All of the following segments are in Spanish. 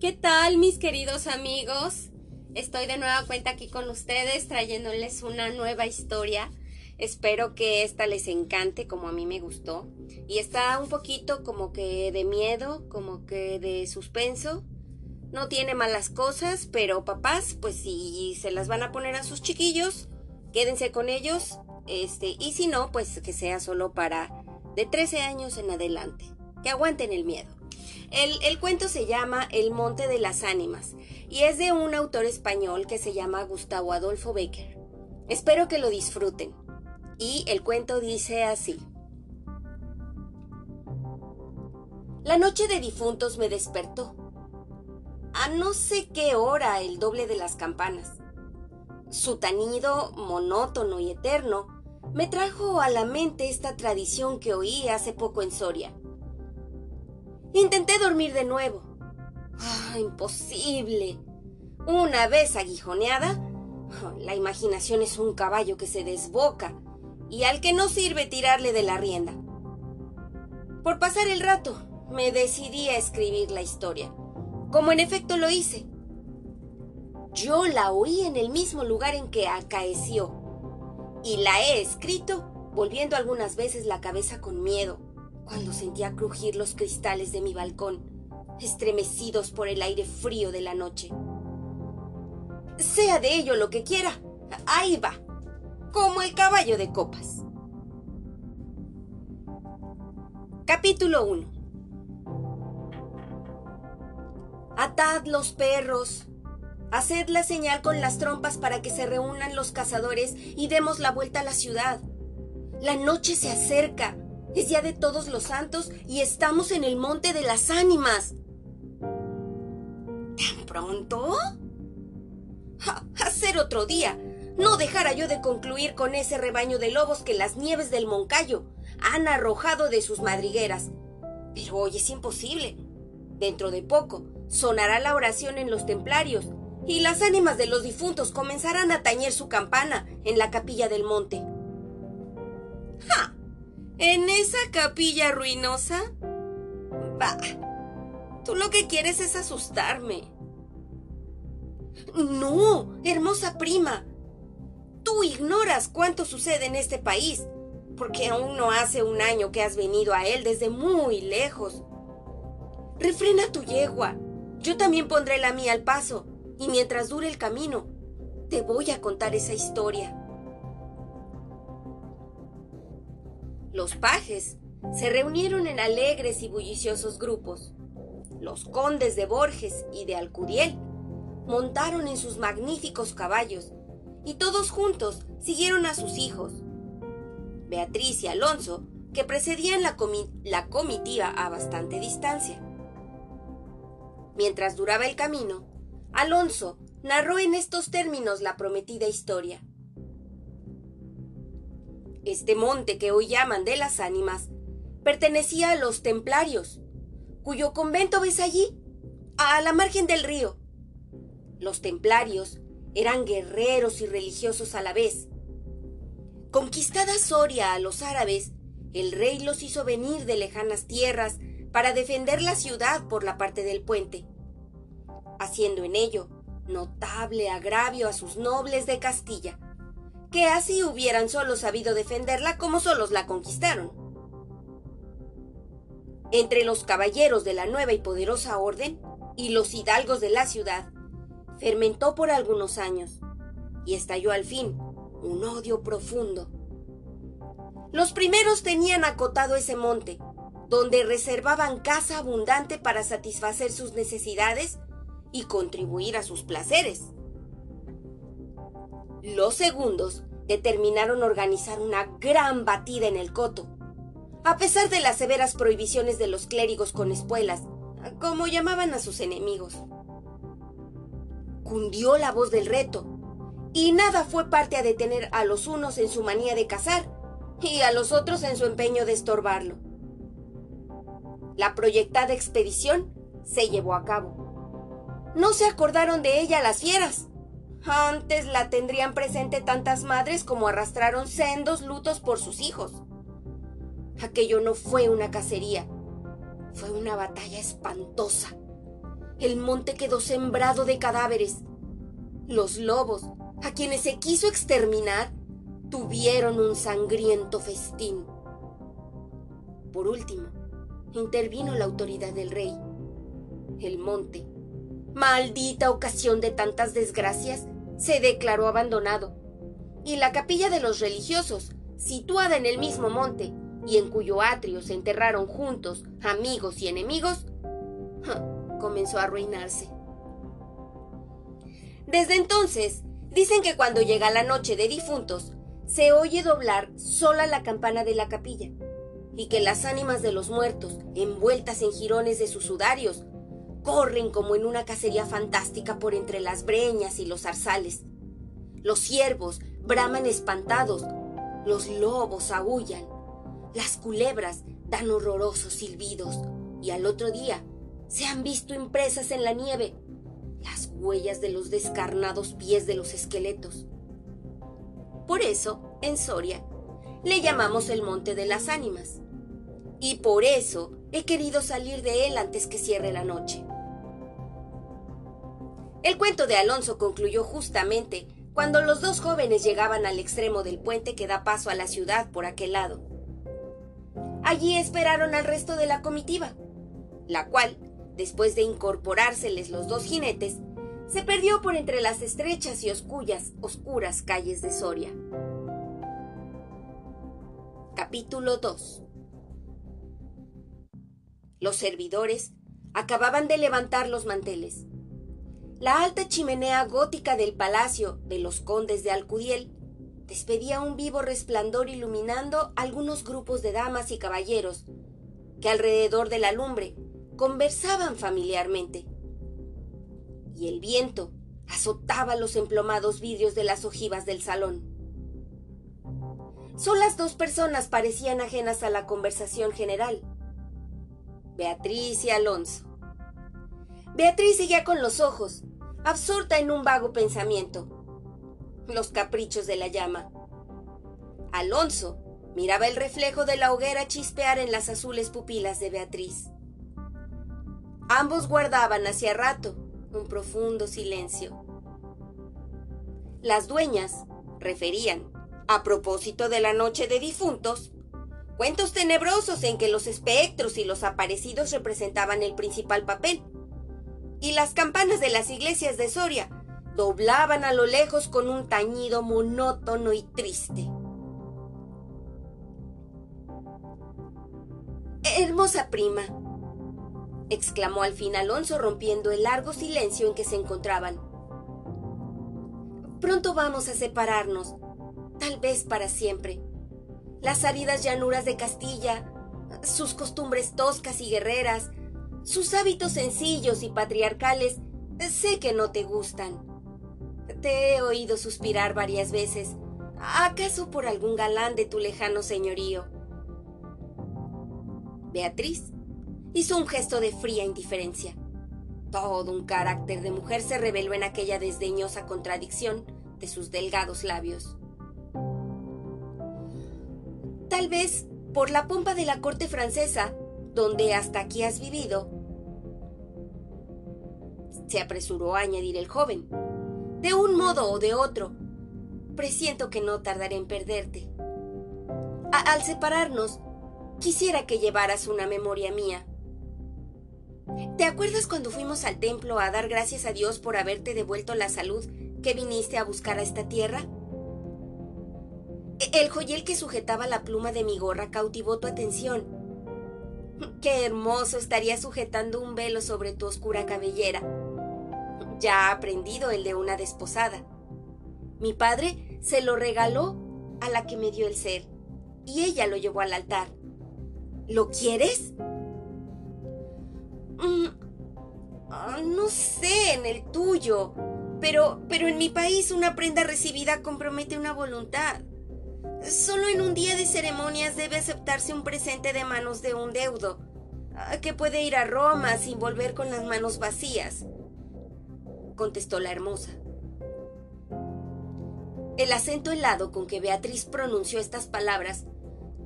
¿Qué tal mis queridos amigos? Estoy de nueva cuenta aquí con ustedes trayéndoles una nueva historia. Espero que esta les encante como a mí me gustó. Y está un poquito como que de miedo, como que de suspenso. No tiene malas cosas, pero papás, pues si se las van a poner a sus chiquillos, quédense con ellos. Este, y si no, pues que sea solo para de 13 años en adelante. Que aguanten el miedo. El, cuento se llama El Monte de las Ánimas y es de un autor español que se llama Gustavo Adolfo Becker. Espero que lo disfruten. Y el cuento dice así. La noche de difuntos me despertó. A no sé qué hora el doble de las campanas. Su tanido, monótono y eterno, me trajo a la mente esta tradición que oí hace poco en Soria. Intenté dormir de nuevo. Ah, imposible. Una vez aguijoneada, la imaginación es un caballo que se desboca y al que no sirve tirarle de la rienda. Por pasar el rato, me decidí a escribir la historia, como en efecto lo hice. Yo la oí en el mismo lugar en que acaeció, y la he escrito volviendo algunas veces la cabeza con miedo cuando sentía crujir los cristales de mi balcón, estremecidos por el aire frío de la noche. Sea de ello lo que quiera, ahí va, como el caballo de copas. Capítulo 1 Atad los perros. Haced la señal con las trompas para que se reúnan los cazadores y demos la vuelta a la ciudad. La noche se acerca. Es día de todos los santos y estamos en el monte de las ánimas. ¿Tan pronto? hacer otro día. No dejara yo de concluir con ese rebaño de lobos que las nieves del Moncayo han arrojado de sus madrigueras. Pero hoy es imposible. Dentro de poco sonará la oración en los templarios y las ánimas de los difuntos comenzarán a tañer su campana en la capilla del monte. ¡Ja! ¿En esa capilla ruinosa? Bah, tú lo que quieres es asustarme. No, hermosa prima. Tú ignoras cuánto sucede en este país, porque aún no hace un año que has venido a él desde muy lejos. Refrena tu yegua. Yo también pondré la mía al paso, y mientras dure el camino, te voy a contar esa historia. Los pajes se reunieron en alegres y bulliciosos grupos. Los condes de Borges y de Alcudiel montaron en sus magníficos caballos y todos juntos siguieron a sus hijos. Beatriz y Alonso, que precedían la, la comitiva a bastante distancia. Mientras duraba el camino, Alonso narró en estos términos la prometida historia. Este monte que hoy llaman de las ánimas pertenecía a los templarios, cuyo convento ves allí, a la margen del río. Los templarios eran guerreros y religiosos a la vez. Conquistada Soria a los árabes, el rey los hizo venir de lejanas tierras para defender la ciudad por la parte del puente, haciendo en ello notable agravio a sus nobles de Castilla que así hubieran solo sabido defenderla como solos la conquistaron. Entre los caballeros de la nueva y poderosa orden y los hidalgos de la ciudad, fermentó por algunos años y estalló al fin un odio profundo. Los primeros tenían acotado ese monte, donde reservaban casa abundante para satisfacer sus necesidades y contribuir a sus placeres. Los segundos determinaron organizar una gran batida en el coto. A pesar de las severas prohibiciones de los clérigos con espuelas, como llamaban a sus enemigos. Cundió la voz del reto, y nada fue parte a detener a los unos en su manía de cazar y a los otros en su empeño de estorbarlo. La proyectada expedición se llevó a cabo. No se acordaron de ella las fieras, antes la tendrían presente tantas madres como arrastraron sendos lutos por sus hijos. Aquello no fue una cacería, fue una batalla espantosa, el monte quedó sembrado de cadáveres. Los lobos, a quienes se quiso exterminar, tuvieron un sangriento festín. Por último, intervino la autoridad del rey. El monte, maldita ocasión de tantas desgracias, se declaró abandonado, y la capilla de los religiosos, situada en el mismo monte, y en cuyo atrio se enterraron juntos amigos y enemigos, comenzó a arruinarse. Desde entonces, dicen que cuando llega la noche de difuntos, se oye doblar sola la campana de la capilla, y que las ánimas de los muertos, envueltas en jirones de sus sudarios, corren como en una cacería fantástica por entre las breñas y los zarzales. Los ciervos braman espantados, los lobos aullan, las culebras dan horrorosos silbidos, y al otro día se han visto impresas en la nieve las huellas de los descarnados pies de los esqueletos. Por eso, en Soria, le llamamos el Monte de las Ánimas. Y por eso he querido salir de él antes que cierre la noche. El cuento de Alonso concluyó justamente cuando los dos jóvenes llegaban al extremo del puente que da paso a la ciudad por aquel lado. Allí esperaron al resto de la comitiva, la cual, después de incorporárseles los dos jinetes, se perdió por entre las estrechas y oscuras, oscuras calles de Soria. Capítulo 2 Los servidores acababan de levantar los manteles. La alta chimenea gótica del palacio de los condes de Alcudiel despedía un vivo resplandor iluminando algunos grupos de damas y caballeros que alrededor de la lumbre conversaban familiarmente y el viento azotaba los emplomados vidrios de las ojivas del salón. Solas dos personas parecían ajenas a la conversación general. Beatriz y Alonso. Beatriz seguía con los ojos, absorta en un vago pensamiento. Los caprichos de la llama. Alonso miraba el reflejo de la hoguera chispear en las azules pupilas de Beatriz. Ambos guardaban hacía rato un profundo silencio. Las dueñas referían, a propósito de la noche de difuntos, cuentos tenebrosos en que los espectros y los aparecidos representaban el principal papel, y las campanas de las iglesias de Soria doblaban a lo lejos con un tañido monótono y triste. Hermosa prima, exclamó al fin Alonso rompiendo el largo silencio en que se encontraban. Pronto vamos a separarnos, tal vez para siempre. Las áridas llanuras de Castilla, sus costumbres toscas y guerreras, sus hábitos sencillos y patriarcales, sé que no te gustan. Te he oído suspirar varias veces, acaso por algún galán de tu lejano señorío. Beatriz hizo un gesto de fría indiferencia. Todo un carácter de mujer se reveló en aquella desdeñosa contradicción de sus delgados labios. Tal vez por la pompa de la corte francesa, donde hasta aquí has vivido, se apresuró a añadir el joven. De un modo o de otro, presiento que no tardaré en perderte. al separarnos, quisiera que llevaras una memoria mía ¿Te acuerdas cuando fuimos al templo a dar gracias a Dios por haberte devuelto la salud que viniste a buscar a esta tierra? E-, el joyel que sujetaba la pluma de mi gorra cautivó tu atención. Qué hermoso estaría sujetando un velo sobre tu oscura cabellera. Ya ha aprendido el de una desposada. Mi padre se lo regaló a la que me dio el ser, y ella lo llevó al altar. ¿Lo quieres? Mm, ah, no sé, en el tuyo. Pero, pero en mi país una prenda recibida compromete una voluntad. Solo en un día de ceremonias debe aceptarse un presente de manos de un deudo, ah, que puede ir a Roma sin volver con las manos vacías, contestó la hermosa. El acento helado con que Beatriz pronunció estas palabras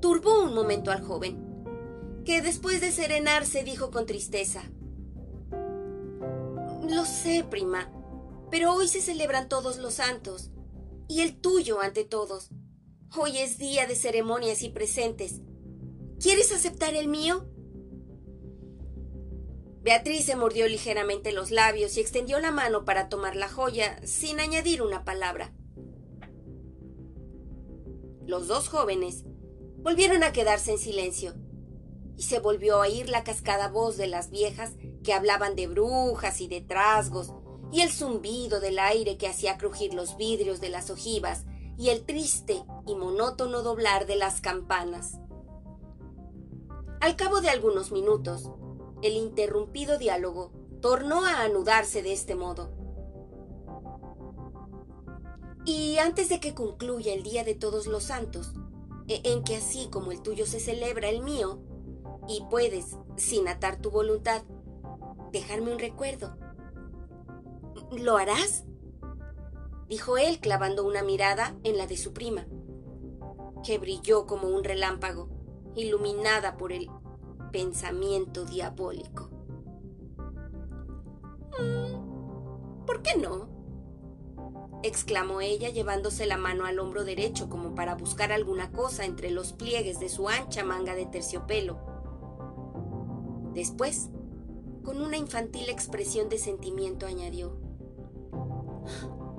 turbó un momento al joven que después de serenarse dijo con tristeza, Lo sé, prima, pero hoy se celebran todos los santos, y el tuyo ante todos. Hoy es día de ceremonias y presentes. ¿Quieres aceptar el mío? Beatriz se mordió ligeramente los labios y extendió la mano para tomar la joya sin añadir una palabra. Los dos jóvenes volvieron a quedarse en silencio y se volvió a oír la cascada voz de las viejas que hablaban de brujas y de trasgos y el zumbido del aire que hacía crujir los vidrios de las ojivas y el triste y monótono doblar de las campanas. Al cabo de algunos minutos, el interrumpido diálogo tornó a anudarse de este modo. Y antes de que concluya el Día de Todos los Santos, e-, en que así como el tuyo se celebra el mío, y puedes, sin atar tu voluntad, dejarme un recuerdo. ¿Lo harás? Dijo él clavando una mirada en la de su prima, que brilló como un relámpago, iluminada por el pensamiento diabólico. Mm, ¿Por qué no? exclamó ella llevándose la mano al hombro derecho como para buscar alguna cosa entre los pliegues de su ancha manga de terciopelo. Después, con una infantil expresión de sentimiento, añadió,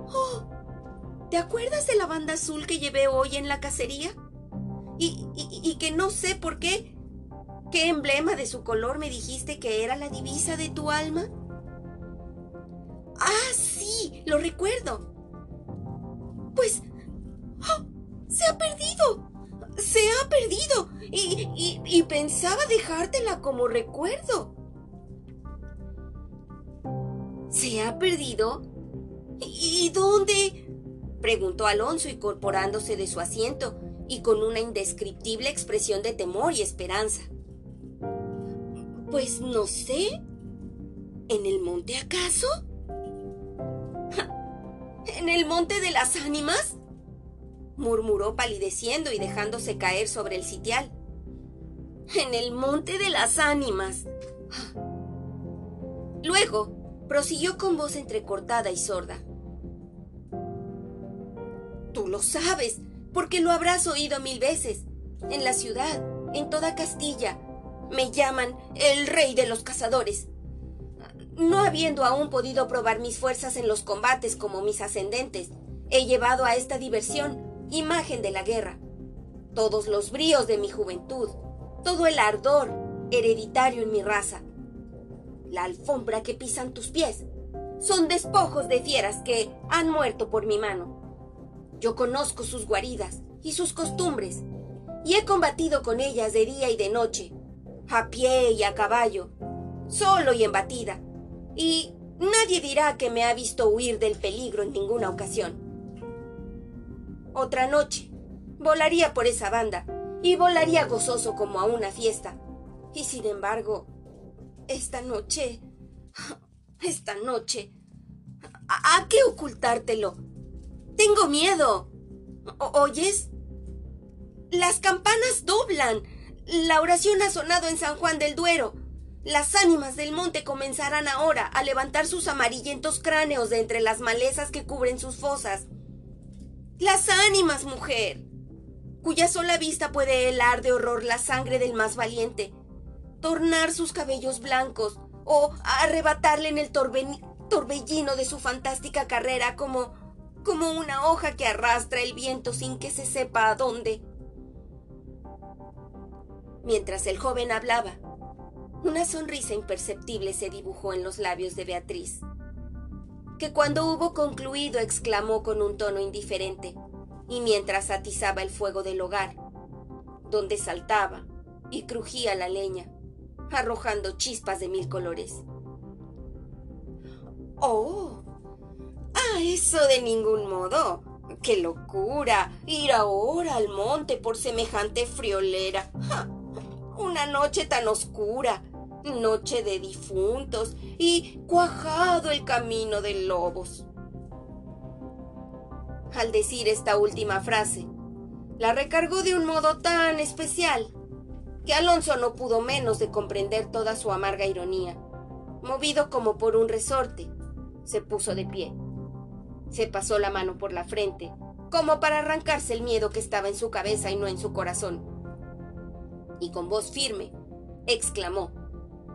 ¡Oh! ¿Te acuerdas de la banda azul que llevé hoy en la cacería? Y, y que no sé por qué ¿Qué emblema de su color me dijiste que era la divisa de tu alma? Ah, sí, lo recuerdo. Pues... ¡oh! se ha perdido. Se ha perdido. Y, y pensaba dejártela como recuerdo. ¿Se ha perdido? ¿Y dónde? preguntó Alonso incorporándose de su asiento y con una indescriptible expresión de temor y esperanza. Pues no sé. ¿En el monte acaso? ¿En el monte de las ánimas? murmuró palideciendo y dejándose caer sobre el sitial. En el monte de las ánimas. Luego prosiguió con voz entrecortada y sorda. Tú lo sabes, porque lo habrás oído mil veces. En la ciudad, en toda Castilla, me llaman el rey de los cazadores. No habiendo aún podido probar mis fuerzas en los combates como mis ascendentes, he llevado a esta diversión imagen de la guerra. Todos los bríos de mi juventud, todo el ardor hereditario en mi raza. La alfombra que pisan tus pies son despojos de fieras que han muerto por mi mano. Yo conozco sus guaridas y sus costumbres, y he combatido con ellas de día y de noche, a pie y a caballo, solo y en batida, y nadie dirá que me ha visto huir del peligro en ninguna ocasión. Otra noche, volaría por esa banda, y volaría gozoso como a una fiesta. Y sin embargo, esta noche, esta noche, ¿a, qué ocultártelo? Tengo miedo. ¿Oyes? Las campanas doblan. La oración ha sonado en San Juan del Duero. Las ánimas del monte comenzarán ahora a levantar sus amarillentos cráneos de entre las malezas que cubren sus fosas. Las ánimas, mujer, cuya sola vista puede helar de horror la sangre del más valiente, tornar sus cabellos blancos o arrebatarle en el torbellino de su fantástica carrera como como una hoja que arrastra el viento sin que se sepa a dónde. Mientras el joven hablaba, una sonrisa imperceptible se dibujó en los labios de Beatriz, que cuando hubo concluido exclamó con un tono indiferente, y mientras atizaba el fuego del hogar, donde saltaba y crujía la leña, arrojando chispas de mil colores. ¡Oh! ¡Ah, eso de ningún modo! ¡Qué locura! Ir ahora al monte por semejante friolera. Una noche tan oscura, noche de difuntos y cuajado el camino de lobos. Al decir esta última frase, la recargó de un modo tan especial que Alonso no pudo menos de comprender toda su amarga ironía movido como por un resorte, se puso de pie. Se pasó la mano por la frente, como para arrancarse el miedo que estaba en su cabeza y no en su corazón. Y con voz firme, exclamó,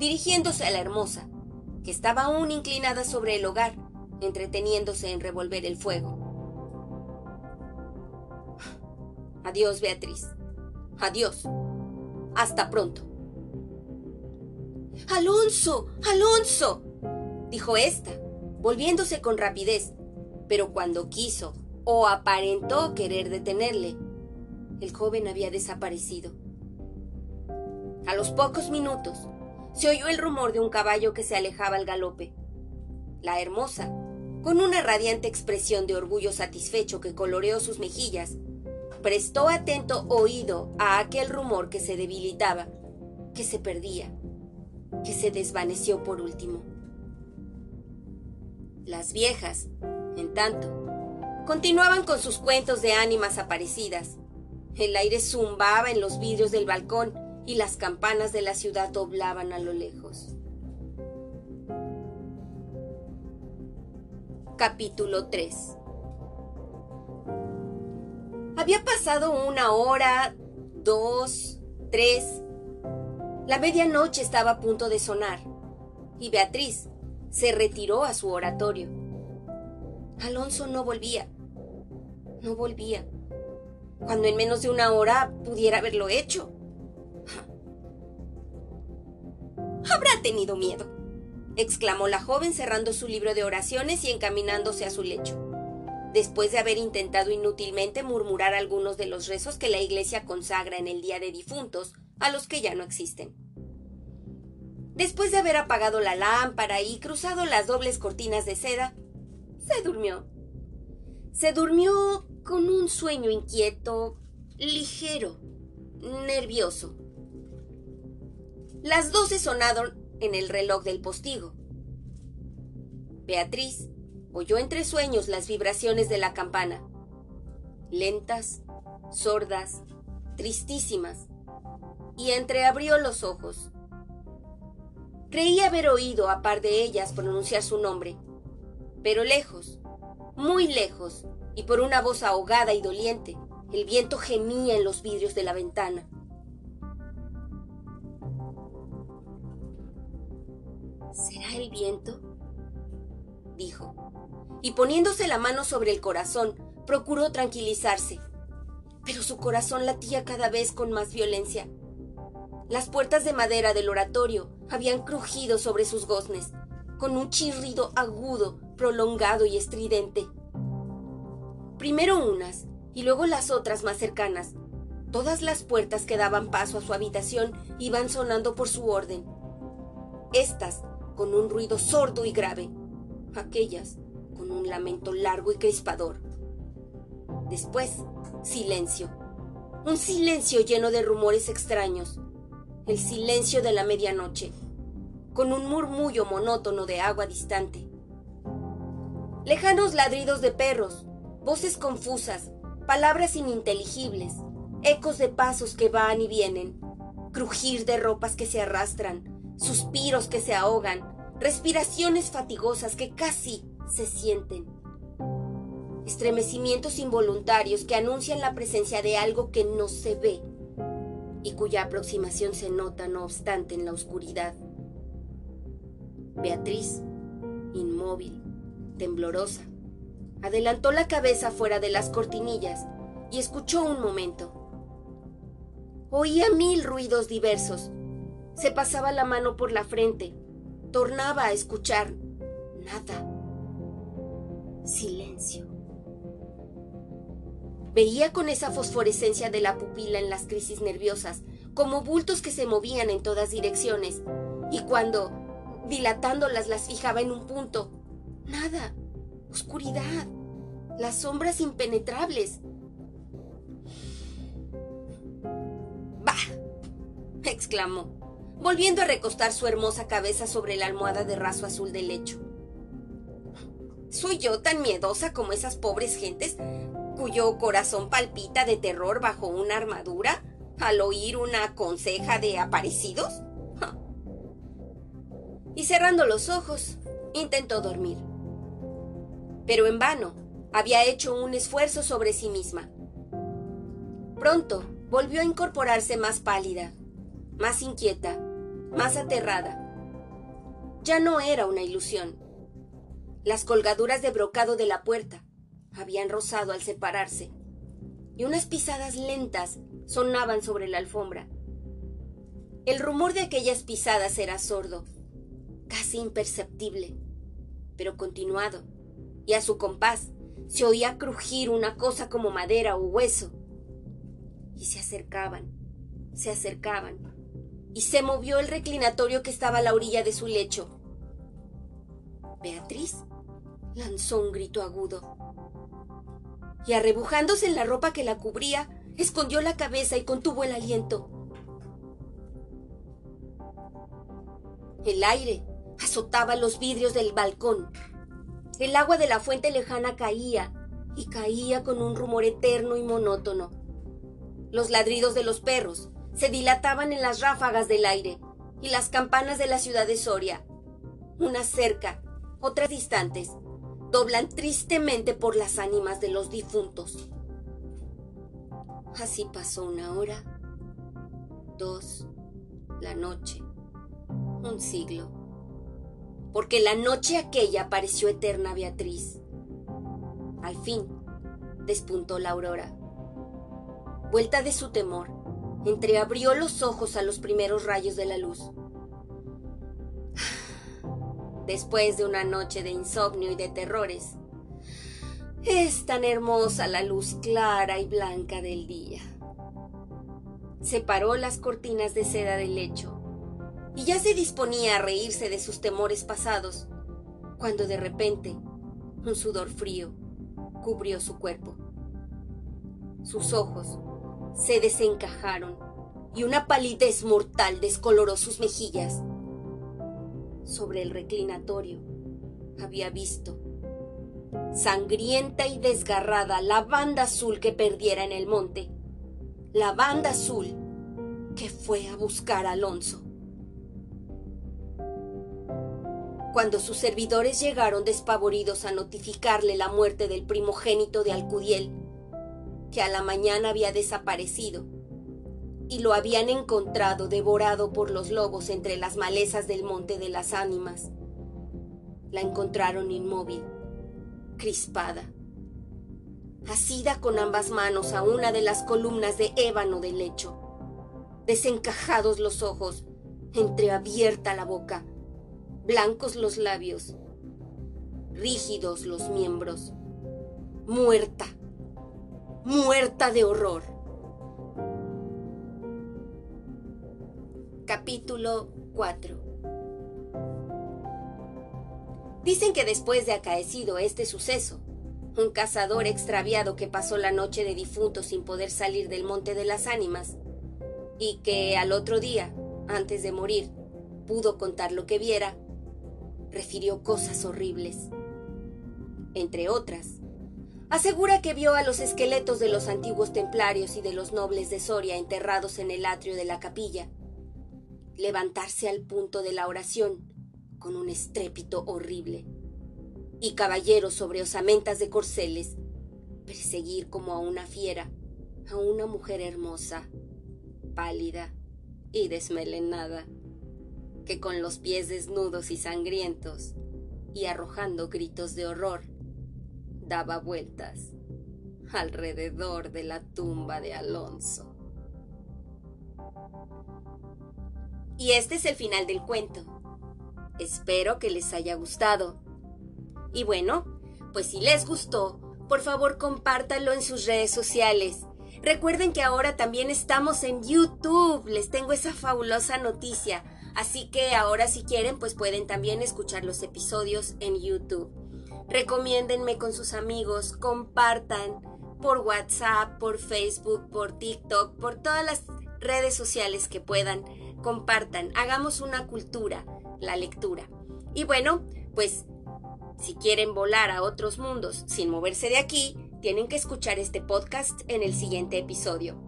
dirigiéndose a la hermosa, que estaba aún inclinada sobre el hogar, entreteniéndose en revolver el fuego. Adiós, Beatriz. Adiós. Hasta pronto. Alonso. Alonso. dijo ésta, volviéndose con rapidez, pero cuando quiso o aparentó querer detenerle, el joven había desaparecido. A los pocos minutos, se oyó el rumor de un caballo que se alejaba al galope. La hermosa, con una radiante expresión de orgullo satisfecho que coloreó sus mejillas, prestó atento oído a aquel rumor que se debilitaba, que se perdía, que se desvaneció por último. Las viejas, en tanto, continuaban con sus cuentos de ánimas aparecidas. El aire zumbaba en los vidrios del balcón y las campanas de la ciudad doblaban a lo lejos. Capítulo 3 había pasado una hora, dos, tres. La medianoche estaba a punto de sonar y Beatriz se retiró a su oratorio. Alonso no volvía. No volvía. Cuando en menos de una hora pudiera haberlo hecho. Habrá tenido miedo, exclamó la joven cerrando su libro de oraciones y encaminándose a su lecho después de haber intentado inútilmente murmurar algunos de los rezos que la Iglesia consagra en el Día de Difuntos a los que ya no existen. Después de haber apagado la lámpara y cruzado las dobles cortinas de seda, se durmió. Se durmió con un sueño inquieto, ligero, nervioso. Las doce sonaron en el reloj del postigo. Beatriz oyó entre sueños las vibraciones de la campana, lentas, sordas, tristísimas, y entreabrió los ojos. Creía haber oído a par de ellas pronunciar su nombre, pero lejos, muy lejos, y por una voz ahogada y doliente, el viento gemía en los vidrios de la ventana. ¿Será el viento? dijo y poniéndose la mano sobre el corazón, procuró tranquilizarse. Pero su corazón latía cada vez con más violencia. Las puertas de madera del oratorio habían crujido sobre sus goznes, con un chirrido agudo, prolongado y estridente. Primero unas y luego las otras más cercanas. Todas las puertas que daban paso a su habitación iban sonando por su orden. Estas con un ruido sordo y grave. Aquellas con un lamento largo y crispador. Después, silencio. Un silencio lleno de rumores extraños. El silencio de la medianoche, con un murmullo monótono de agua distante. Lejanos ladridos de perros, voces confusas, palabras ininteligibles, ecos de pasos que van y vienen, crujir de ropas que se arrastran, suspiros que se ahogan, respiraciones fatigosas que casi se sienten. Estremecimientos involuntarios que anuncian la presencia de algo que no se ve y cuya aproximación se nota no obstante en la oscuridad. Beatriz, inmóvil, temblorosa, adelantó la cabeza fuera de las cortinillas y escuchó un momento. Oía mil ruidos diversos. Se pasaba la mano por la frente. Tornaba a escuchar. Nada. Silencio. Veía con esa fosforescencia de la pupila en las crisis nerviosas, como bultos que se movían en todas direcciones, y cuando, dilatándolas, las fijaba en un punto. Nada. Oscuridad. Las sombras impenetrables. ¡Bah! exclamó, volviendo a recostar su hermosa cabeza sobre la almohada de raso azul del lecho. ¿Soy yo tan miedosa como esas pobres gentes cuyo corazón palpita de terror bajo una armadura al oír una conseja de aparecidos? y cerrando los ojos, intentó dormir. Pero en vano, había hecho un esfuerzo sobre sí misma. Pronto volvió a incorporarse más pálida, más inquieta, más aterrada. Ya no era una ilusión. Las colgaduras de brocado de la puerta habían rozado al separarse, y unas pisadas lentas sonaban sobre la alfombra. El rumor de aquellas pisadas era sordo, casi imperceptible, pero continuado, y a su compás se oía crujir una cosa como madera o hueso. Y se acercaban, se acercaban, y se movió el reclinatorio que estaba a la orilla de su lecho. Beatriz lanzó un grito agudo. Y arrebujándose en la ropa que la cubría, escondió la cabeza y contuvo el aliento. El aire azotaba los vidrios del balcón. El agua de la fuente lejana caía y caía con un rumor eterno y monótono. Los ladridos de los perros se dilataban en las ráfagas del aire y las campanas de la ciudad de Soria, unas cerca, otras distantes, doblan tristemente por las ánimas de los difuntos. Así pasó una hora, dos, la noche, un siglo. Porque la noche aquella pareció eterna Beatriz. Al fin, despuntó la aurora. Vuelta de su temor, entreabrió los ojos a los primeros rayos de la luz. Después de una noche de insomnio y de terrores, es tan hermosa la luz clara y blanca del día. Separó las cortinas de seda del lecho y ya se disponía a reírse de sus temores pasados, cuando de repente un sudor frío cubrió su cuerpo. Sus ojos se desencajaron y una palidez mortal descoloró sus mejillas. Sobre el reclinatorio había visto, sangrienta y desgarrada, la banda azul que perdiera en el monte, la banda azul que fue a buscar a Alonso. Cuando sus servidores llegaron despavoridos a notificarle la muerte del primogénito de Alcudiel, que a la mañana había desaparecido, y lo habían encontrado devorado por los lobos entre las malezas del Monte de las Ánimas. La encontraron inmóvil, crispada, asida con ambas manos a una de las columnas de ébano del lecho, desencajados los ojos, entreabierta la boca, blancos los labios, rígidos los miembros, muerta muerta de horror. Capítulo 4 Dicen que después de acaecido este suceso, un cazador extraviado que pasó la noche de difunto sin poder salir del Monte de las Ánimas, y que al otro día, antes de morir, pudo contar lo que viera, refirió cosas horribles. Entre otras, asegura que vio a los esqueletos de los antiguos templarios y de los nobles de Soria enterrados en el atrio de la capilla, levantarse al punto de la oración con un estrépito horrible, y caballeros sobre osamentas de corceles perseguir como a una fiera a una mujer hermosa, pálida y desmelenada, que con los pies desnudos y sangrientos y arrojando gritos de horror, daba vueltas alrededor de la tumba de Alonso. Y este es el final del cuento. Espero que les haya gustado. Y bueno, pues si les gustó, por favor compártanlo en sus redes sociales. Recuerden que ahora también estamos en YouTube. Les tengo esa fabulosa noticia. Así que ahora si quieren, pues pueden también escuchar los episodios en YouTube recomiéndenme con sus amigos, compartan por WhatsApp, por Facebook, por TikTok, por todas las redes sociales que puedan, compartan, hagamos una cultura, la lectura. Y bueno, pues si quieren volar a otros mundos sin moverse de aquí, tienen que escuchar este podcast en el siguiente episodio.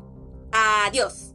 Adiós.